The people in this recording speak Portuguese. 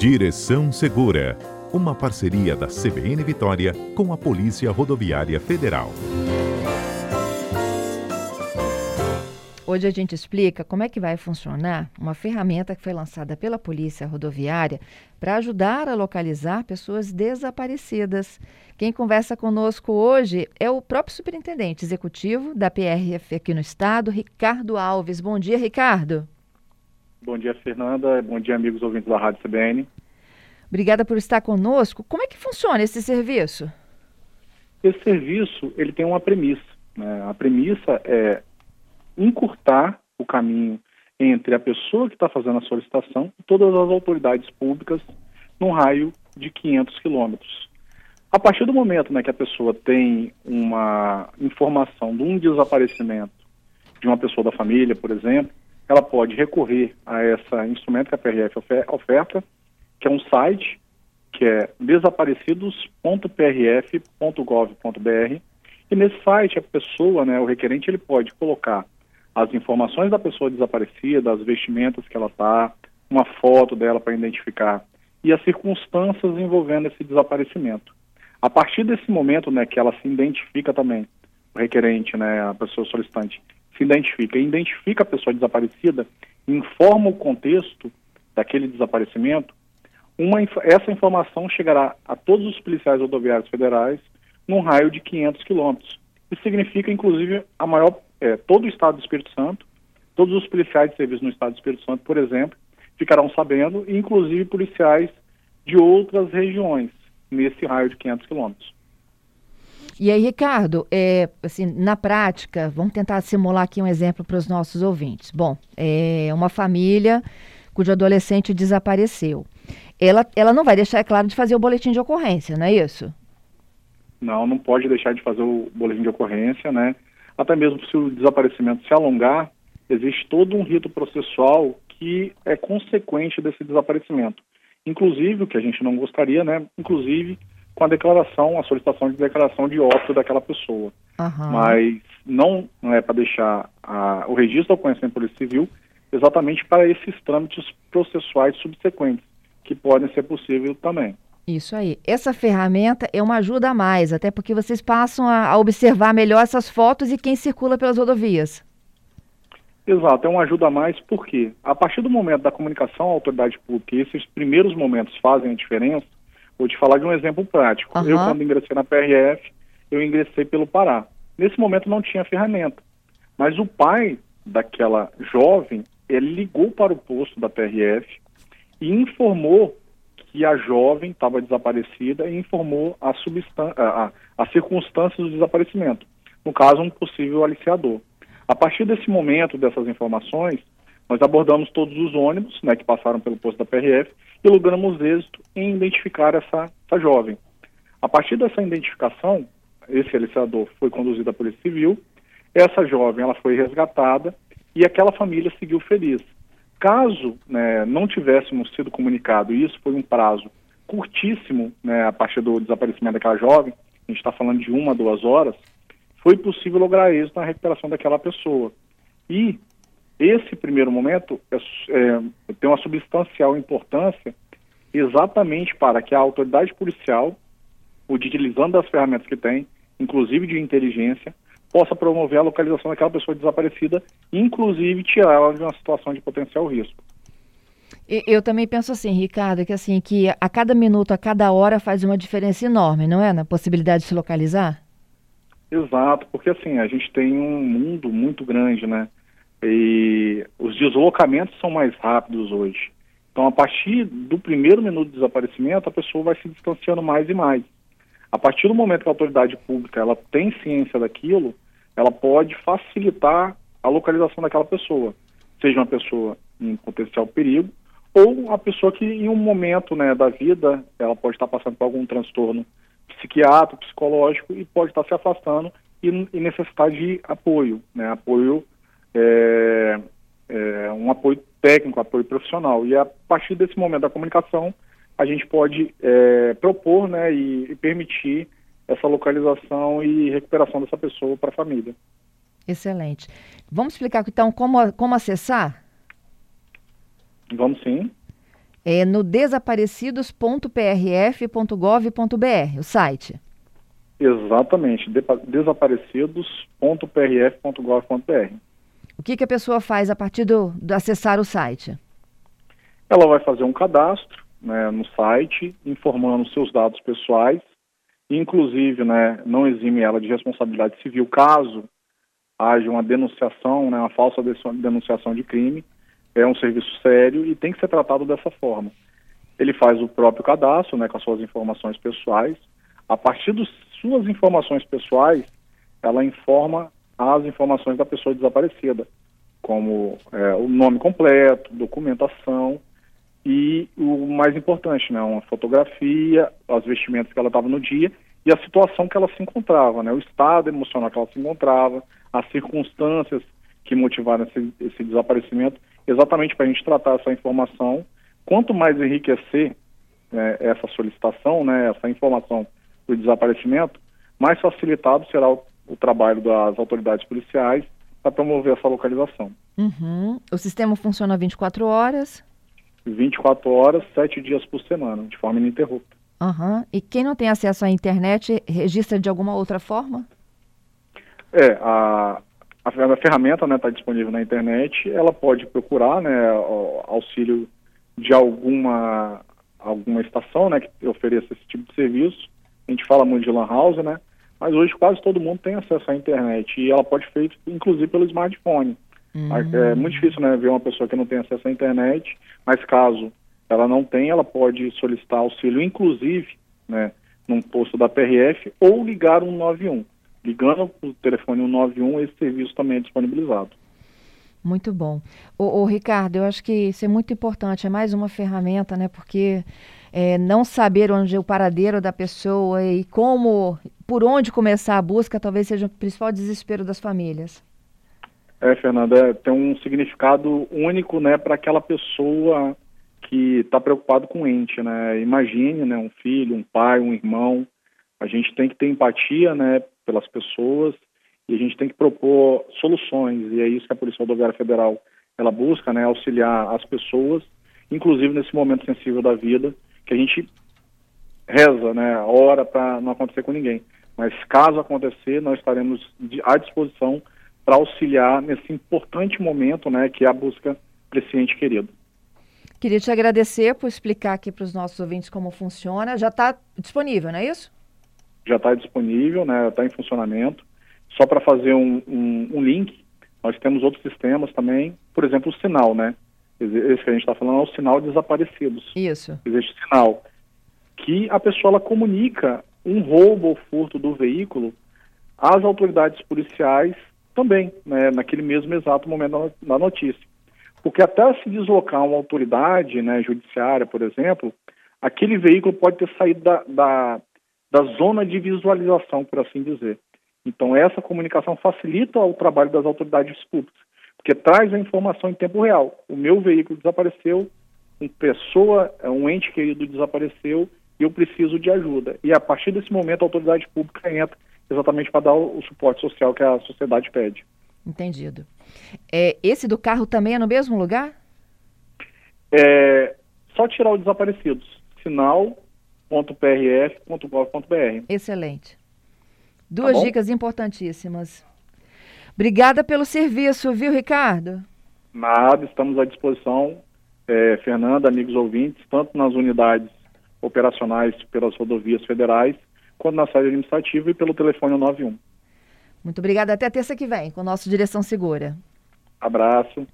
Direção Segura, uma parceria da CBN Vitória com a Polícia Rodoviária Federal. Hoje a gente explica como é que vai funcionar uma ferramenta que foi lançada pela Polícia Rodoviária para ajudar a localizar pessoas desaparecidas. Quem conversa conosco hoje é o próprio superintendente executivo da PRF aqui no estado, Ricardo Alves. Bom dia, Ricardo. Bom dia, Fernanda. Bom dia, amigos ouvintes da Rádio CBN. Obrigada por estar conosco. Como é que funciona esse serviço? Esse serviço ele tem uma premissa. Né? A premissa é encurtar o caminho entre a pessoa que está fazendo a solicitação e todas as autoridades públicas num raio de 500 quilômetros. A partir do momento né, que a pessoa tem uma informação de um desaparecimento de uma pessoa da família, por exemplo, ela pode recorrer a esse instrumento que a PRF oferta, que é um site, que é desaparecidos.prf.gov.br, e nesse site a pessoa, né, o requerente, ele pode colocar as informações da pessoa desaparecida, as vestimentas que ela está, uma foto dela para identificar e as circunstâncias envolvendo esse desaparecimento. A partir desse momento, né, que ela se identifica também, o requerente, né, a pessoa solicitante, se identifica e identifica a pessoa desaparecida, informa o contexto daquele desaparecimento, uma, essa informação chegará a todos os policiais rodoviários federais num raio de 500 quilômetros. Isso significa, inclusive, a maior é, todo o Estado do Espírito Santo, todos os policiais de serviço no Estado do Espírito Santo, por exemplo, ficarão sabendo, inclusive policiais de outras regiões, nesse raio de 500 quilômetros. E aí, Ricardo, é, assim, na prática, vamos tentar simular aqui um exemplo para os nossos ouvintes. Bom, é uma família cujo adolescente desapareceu. Ela, ela não vai deixar, é claro, de fazer o boletim de ocorrência, não é isso? Não, não pode deixar de fazer o boletim de ocorrência, né? até mesmo se o desaparecimento se alongar, existe todo um rito processual que é consequente desse desaparecimento. Inclusive, o que a gente não gostaria, né? Inclusive com a declaração, a solicitação de declaração de óbito daquela pessoa. Uhum. Mas não, não é para deixar a, o registro da ocorrência em Polícia Civil exatamente para esses trâmites processuais subsequentes, que podem ser possíveis também. Isso aí. Essa ferramenta é uma ajuda a mais, até porque vocês passam a, a observar melhor essas fotos e quem circula pelas rodovias. Exato, é uma ajuda a mais porque, a partir do momento da comunicação à autoridade pública, esses primeiros momentos fazem a diferença, vou te falar de um exemplo prático. Uhum. Eu, quando ingressei na PRF, eu ingressei pelo Pará. Nesse momento não tinha ferramenta, mas o pai daquela jovem, ele ligou para o posto da PRF e informou que a jovem estava desaparecida e informou a, a, a circunstâncias do desaparecimento, no caso, um possível aliciador. A partir desse momento, dessas informações, nós abordamos todos os ônibus né, que passaram pelo posto da PRF e logramos êxito em identificar essa, essa jovem. A partir dessa identificação, esse aliciador foi conduzido à Polícia Civil, essa jovem ela foi resgatada e aquela família seguiu feliz. Caso né, não tivéssemos sido comunicado, e isso foi um prazo curtíssimo, né, a partir do desaparecimento daquela jovem, a gente está falando de uma, duas horas, foi possível lograr êxito na recuperação daquela pessoa. E esse primeiro momento é, é, tem uma substancial importância exatamente para que a autoridade policial, utilizando as ferramentas que tem, inclusive de inteligência, possa promover a localização daquela pessoa desaparecida, inclusive tirá-la de uma situação de potencial risco. Eu também penso assim, Ricardo, que assim que a cada minuto, a cada hora faz uma diferença enorme, não é, na possibilidade de se localizar? Exato, porque assim a gente tem um mundo muito grande, né? E os deslocamentos são mais rápidos hoje. Então, a partir do primeiro minuto de desaparecimento, a pessoa vai se distanciando mais e mais. A partir do momento que a autoridade pública ela tem ciência daquilo, ela pode facilitar a localização daquela pessoa, seja uma pessoa em potencial perigo ou uma pessoa que em um momento né, da vida ela pode estar passando por algum transtorno psiquiátrico, psicológico e pode estar se afastando e, e necessitar de apoio, né, apoio é, é, um apoio técnico, apoio profissional. E a partir desse momento da comunicação, a gente pode é, propor né, e, e, permitir essa localização e recuperação dessa pessoa para a família. Excelente. Vamos explicar então como, como acessar? Vamos sim. É no desaparecidos.prf.gov.br, o site. Exatamente, desaparecidos.prf.gov.br. Que, que a pessoa faz a partir do, de acessar o site? Ela vai fazer um cadastro né, no site, informando seus dados pessoais, inclusive né, não exime ela de responsabilidade civil caso haja uma denunciação, né, uma falsa denunciação de crime. É um serviço sério e tem que ser tratado dessa forma. Ele faz o próprio cadastro né, com as suas informações pessoais. A partir das suas informações pessoais, ela informa as informações da pessoa desaparecida, como é, o nome completo, documentação e o mais importante, né, uma fotografia, as vestimentas que ela estava no dia e a situação que ela se encontrava, né, o estado emocional que ela se encontrava, as circunstâncias que motivaram esse, esse desaparecimento, exatamente para a gente tratar essa informação. Quanto mais enriquecer né, essa solicitação, né, essa informação do desaparecimento, mais facilitado será o, o trabalho das autoridades policiais para promover essa localização. Uhum. O sistema funciona 24 horas? 24 horas, 7 dias por semana, de forma ininterrupta. Uhum. E quem não tem acesso à internet, registra de alguma outra forma? É, a, a, a ferramenta está né, tá disponível na internet, ela pode procurar né, auxílio de alguma, alguma estação né, que ofereça esse tipo de serviço. A gente fala muito de lan house, né? Mas hoje quase todo mundo tem acesso à internet e ela pode ser feita inclusive pelo smartphone. Uhum. É muito difícil né, ver uma pessoa que não tem acesso à internet, mas caso ela não tenha, ela pode solicitar auxílio, inclusive, né, num posto da PRF ou ligar 191. Ligando o telefone 191, esse serviço também é disponibilizado. Muito bom. O, Ricardo, eu acho que isso é muito importante, é mais uma ferramenta, né? Porque é, não saber onde é o paradeiro da pessoa e como, por onde começar a busca, talvez seja o principal desespero das famílias. É, Fernanda, é, tem um significado único, né, para aquela pessoa que está preocupado com o ente, né? Imagine, né, um filho, um pai, um irmão. A gente tem que ter empatia, né, pelas pessoas e a gente tem que propor soluções e é isso que a Polícia Rodoviária Federal ela busca, né, auxiliar as pessoas, inclusive nesse momento sensível da vida, que a gente reza, né, ora para não acontecer com ninguém. Mas caso acontecer, nós estaremos à disposição para auxiliar nesse importante momento, né, que é a busca desse ente querido. Queria te agradecer por explicar aqui para os nossos ouvintes como funciona. Já está disponível, não é isso? Já está disponível, né? Está em funcionamento. Só para fazer um, um, um, link, nós temos outros sistemas também, por exemplo, o sinal, né? Esse que a gente está falando é o sinal desaparecidos. Isso. Existe sinal que a pessoa ela comunica um roubo ou furto do veículo às autoridades policiais também, né, naquele mesmo exato momento da notícia. Porque até se deslocar uma autoridade né, judiciária, por exemplo, aquele veículo pode ter saído da, da, da zona de visualização, por assim dizer. Então, essa comunicação facilita o trabalho das autoridades públicas, porque traz a informação em tempo real. O meu veículo desapareceu, uma pessoa, um ente querido desapareceu eu preciso de ajuda. E a partir desse momento, a autoridade pública entra exatamente para dar o, o suporte social que a sociedade pede. Entendido. É, esse do carro também é no mesmo lugar? É só tirar o desaparecidos. Sinal.prf.gov.br. Excelente. Duas tá dicas importantíssimas. Obrigada pelo serviço, viu, Ricardo? Nada, estamos à disposição, é, Fernanda, amigos ouvintes, tanto nas unidades operacionais pelas rodovias federais, quanto na sede administrativa e pelo telefone 91. Muito obrigada. Até terça que vem com o nosso Direção Segura. Abraço.